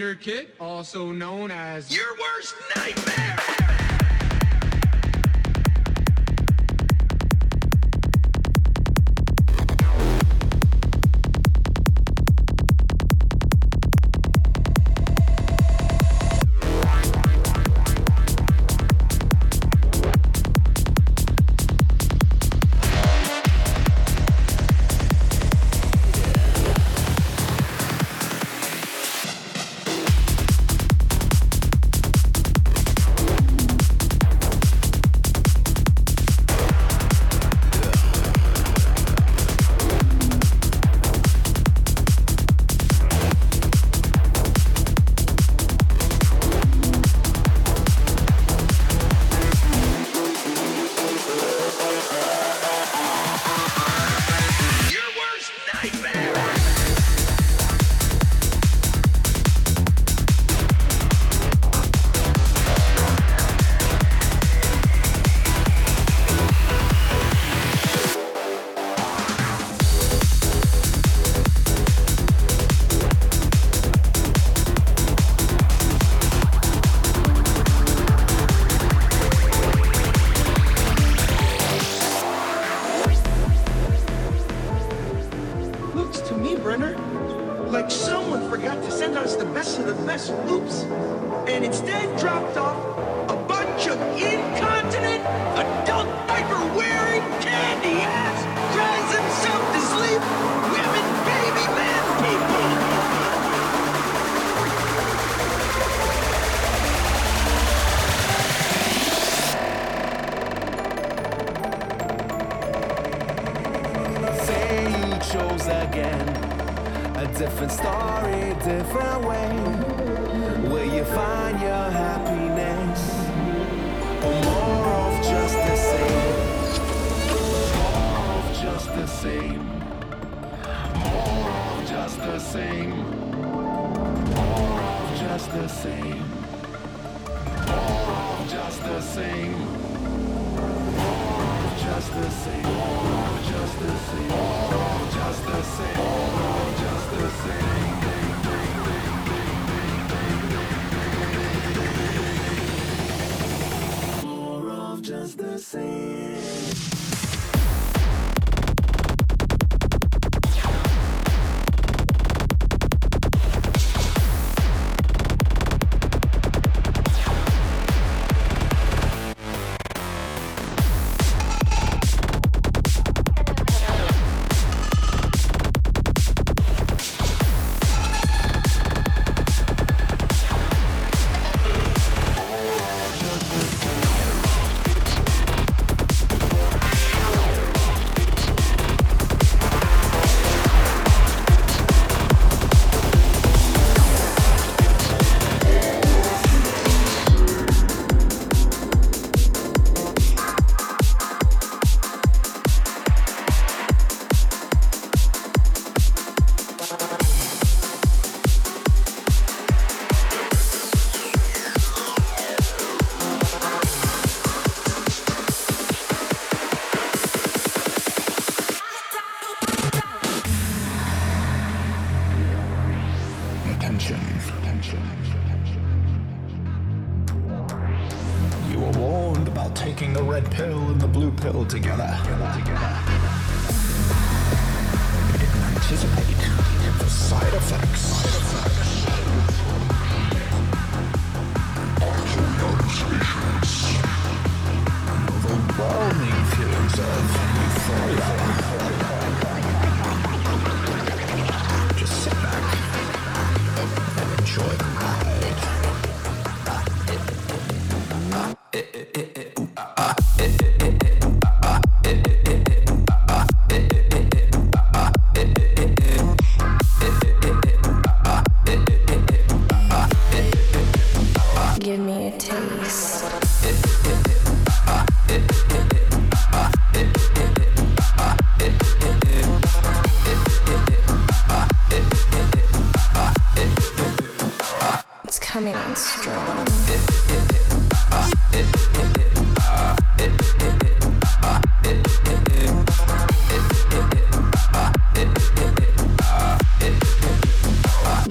Wonder Kid, also known as... your same. All of just the same. All of just the same. All of just the same. All of just the same. All of just the same. All of just the same. Just the same.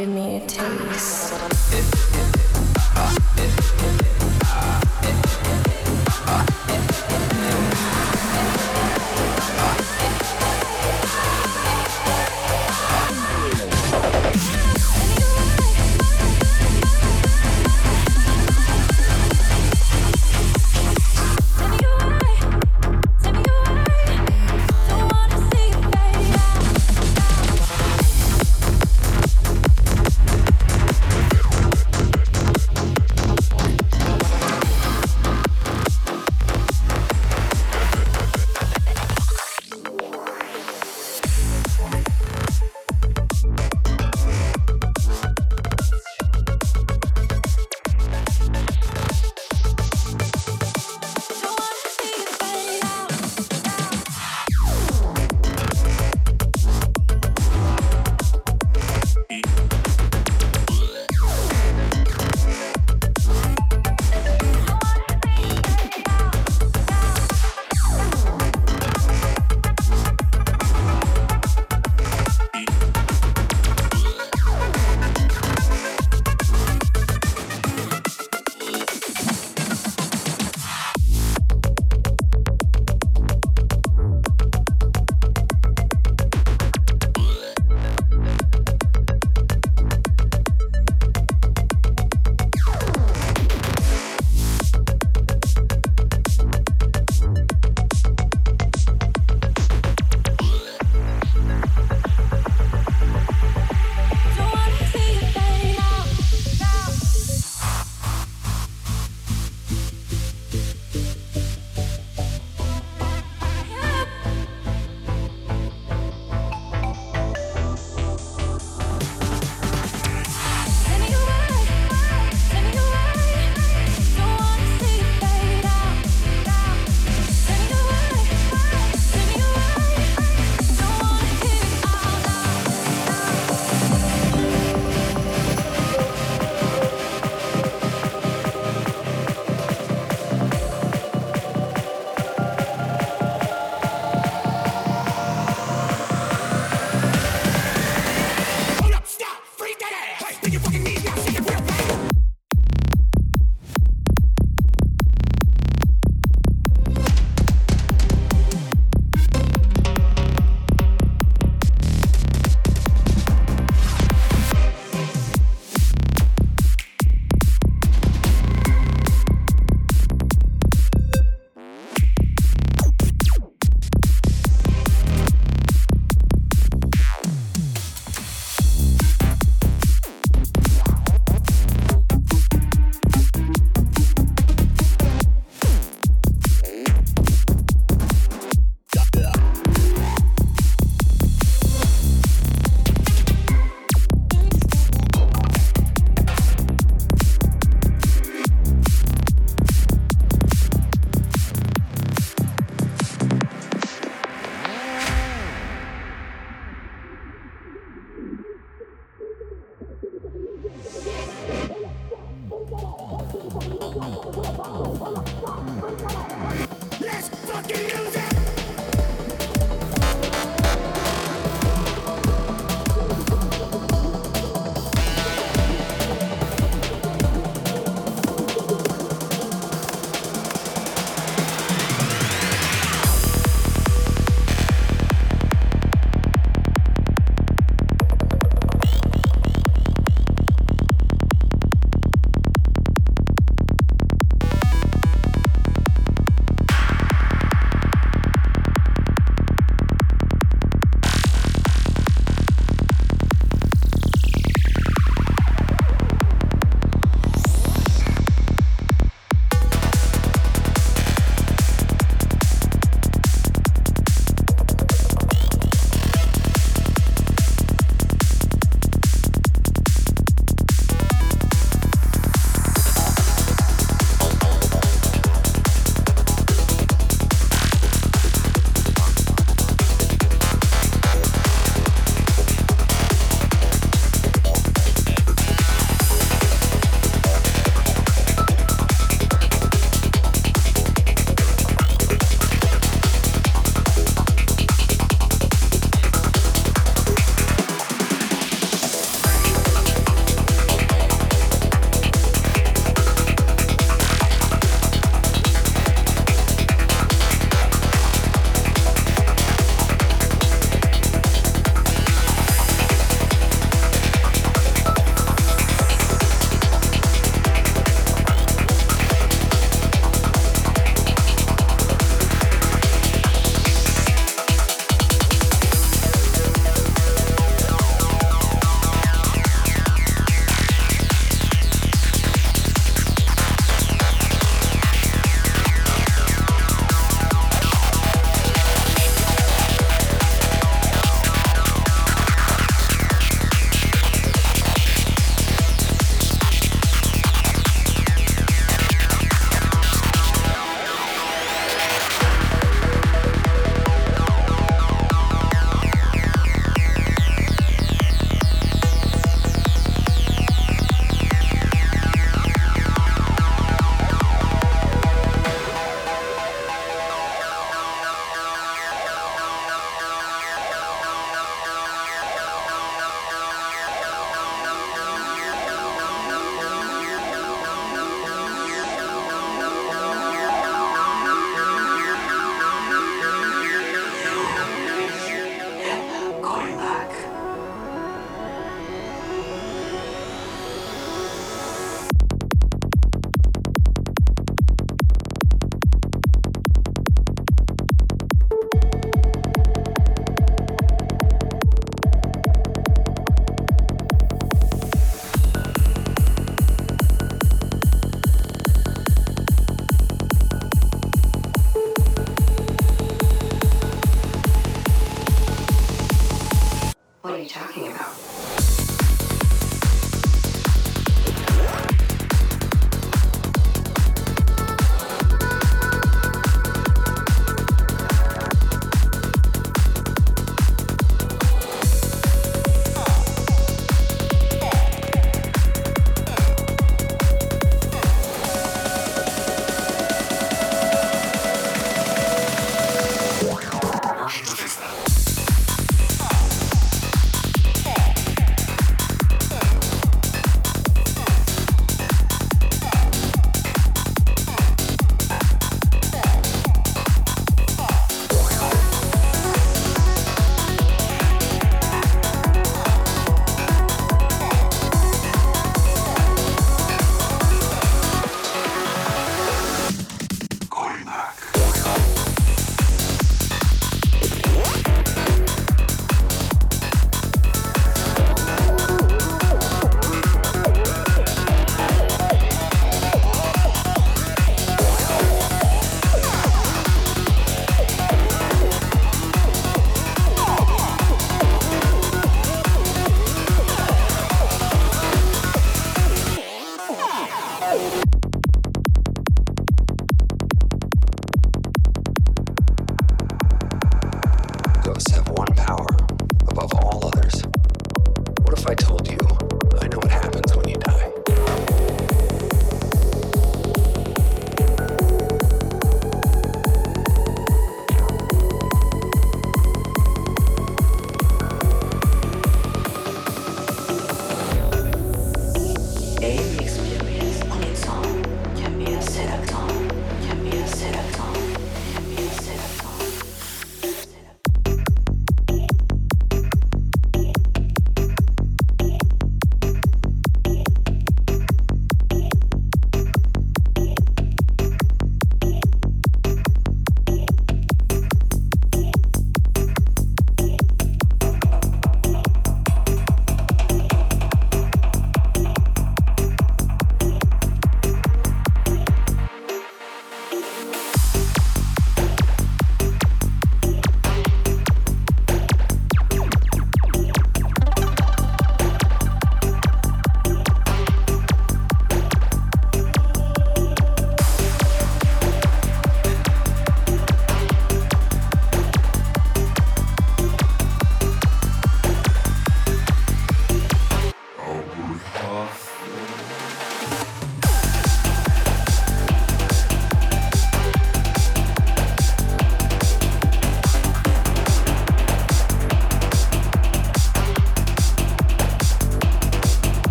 give me a taste.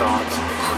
thoughts.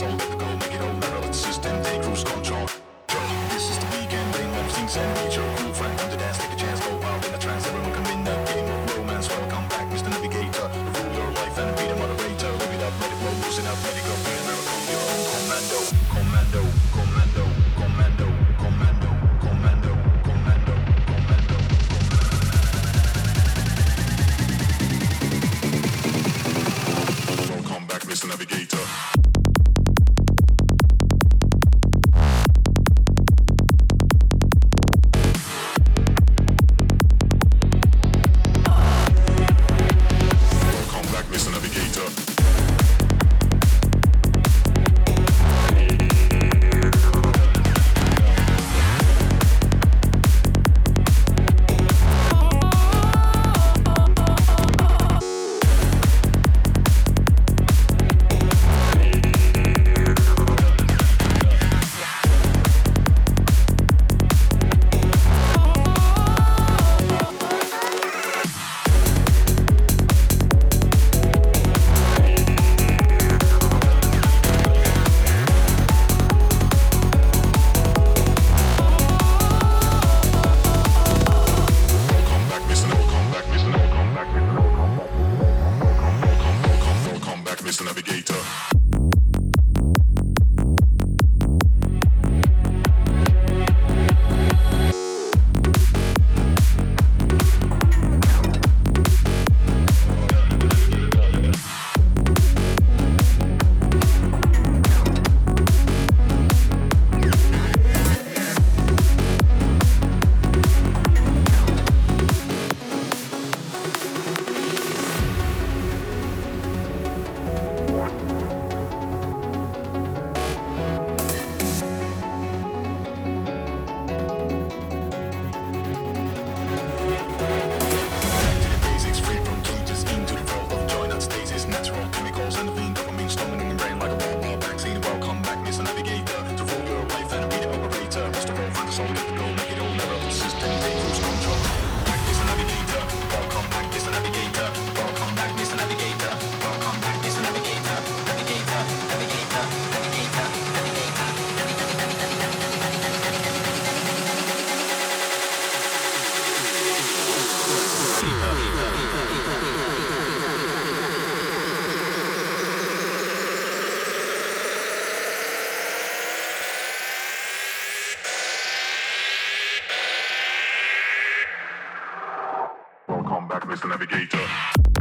Production. Mr. Navigator. Welcome back, Mr. Navigator.